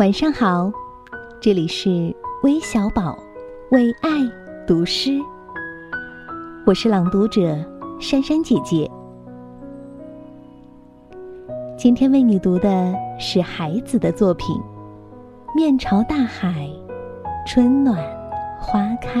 晚上好，这里是微小宝为爱读诗，我是朗读者珊珊姐姐。今天为你读的是孩子的作品《面朝大海，春暖花开》。